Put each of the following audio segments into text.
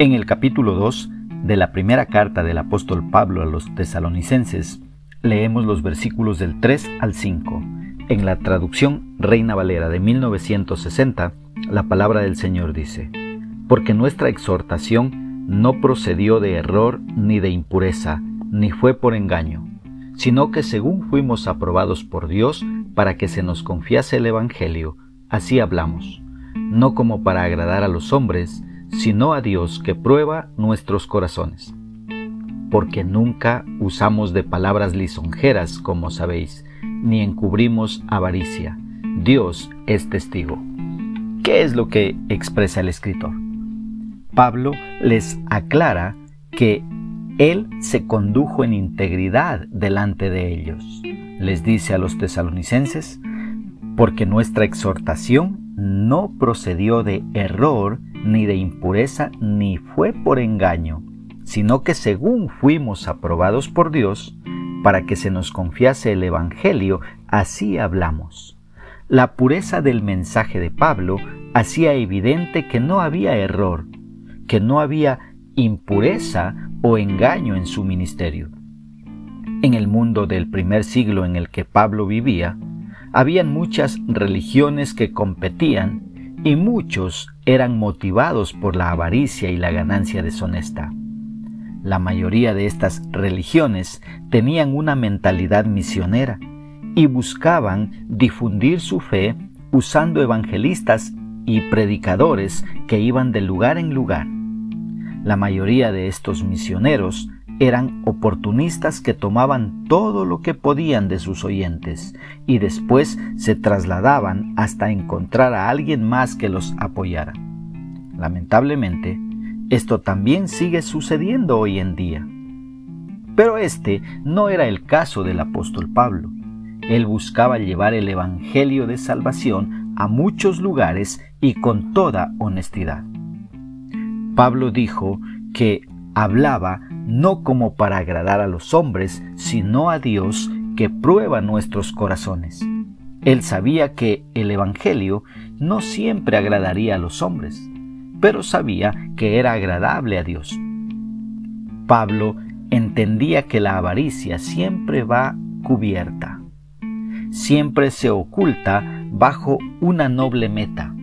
En el capítulo 2 de la primera carta del apóstol Pablo a los tesalonicenses, leemos los versículos del 3 al 5. En la traducción Reina Valera de 1960, la palabra del Señor dice, Porque nuestra exhortación no procedió de error ni de impureza, ni fue por engaño, sino que según fuimos aprobados por Dios para que se nos confiase el Evangelio, así hablamos, no como para agradar a los hombres, sino a Dios que prueba nuestros corazones. Porque nunca usamos de palabras lisonjeras, como sabéis, ni encubrimos avaricia. Dios es testigo. ¿Qué es lo que expresa el escritor? Pablo les aclara que él se condujo en integridad delante de ellos. Les dice a los tesalonicenses, porque nuestra exhortación no procedió de error, ni de impureza, ni fue por engaño, sino que según fuimos aprobados por Dios, para que se nos confiase el Evangelio, así hablamos. La pureza del mensaje de Pablo hacía evidente que no había error, que no había impureza o engaño en su ministerio. En el mundo del primer siglo en el que Pablo vivía, habían muchas religiones que competían y muchos eran motivados por la avaricia y la ganancia deshonesta. La mayoría de estas religiones tenían una mentalidad misionera y buscaban difundir su fe usando evangelistas y predicadores que iban de lugar en lugar. La mayoría de estos misioneros eran oportunistas que tomaban todo lo que podían de sus oyentes y después se trasladaban hasta encontrar a alguien más que los apoyara. Lamentablemente, esto también sigue sucediendo hoy en día. Pero este no era el caso del apóstol Pablo. Él buscaba llevar el Evangelio de salvación a muchos lugares y con toda honestidad. Pablo dijo que hablaba no como para agradar a los hombres, sino a Dios que prueba nuestros corazones. Él sabía que el Evangelio no siempre agradaría a los hombres, pero sabía que era agradable a Dios. Pablo entendía que la avaricia siempre va cubierta, siempre se oculta bajo una noble meta.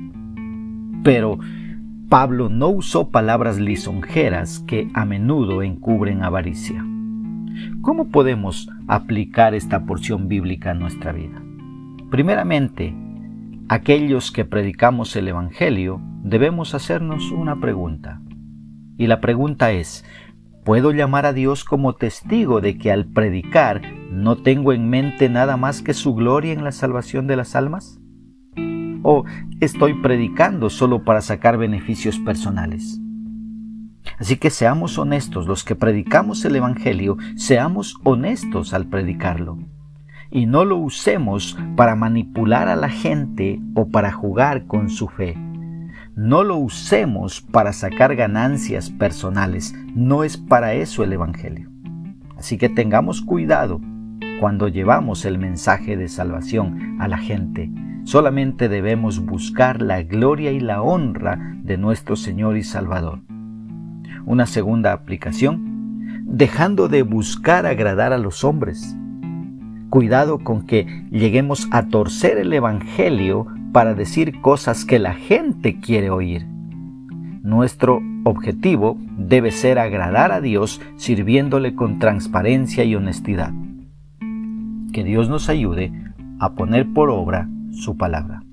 Pero Pablo no usó palabras lisonjeras que a menudo encubren avaricia. ¿Cómo podemos aplicar esta porción bíblica a nuestra vida? Primeramente, aquellos que predicamos el Evangelio debemos hacernos una pregunta. Y la pregunta es, ¿puedo llamar a Dios como testigo de que al predicar no tengo en mente nada más que su gloria en la salvación de las almas? O estoy predicando solo para sacar beneficios personales. Así que seamos honestos, los que predicamos el Evangelio, seamos honestos al predicarlo. Y no lo usemos para manipular a la gente o para jugar con su fe. No lo usemos para sacar ganancias personales. No es para eso el Evangelio. Así que tengamos cuidado cuando llevamos el mensaje de salvación a la gente Solamente debemos buscar la gloria y la honra de nuestro Señor y Salvador. Una segunda aplicación, dejando de buscar agradar a los hombres. Cuidado con que lleguemos a torcer el Evangelio para decir cosas que la gente quiere oír. Nuestro objetivo debe ser agradar a Dios sirviéndole con transparencia y honestidad. Que Dios nos ayude a poner por obra su palabra.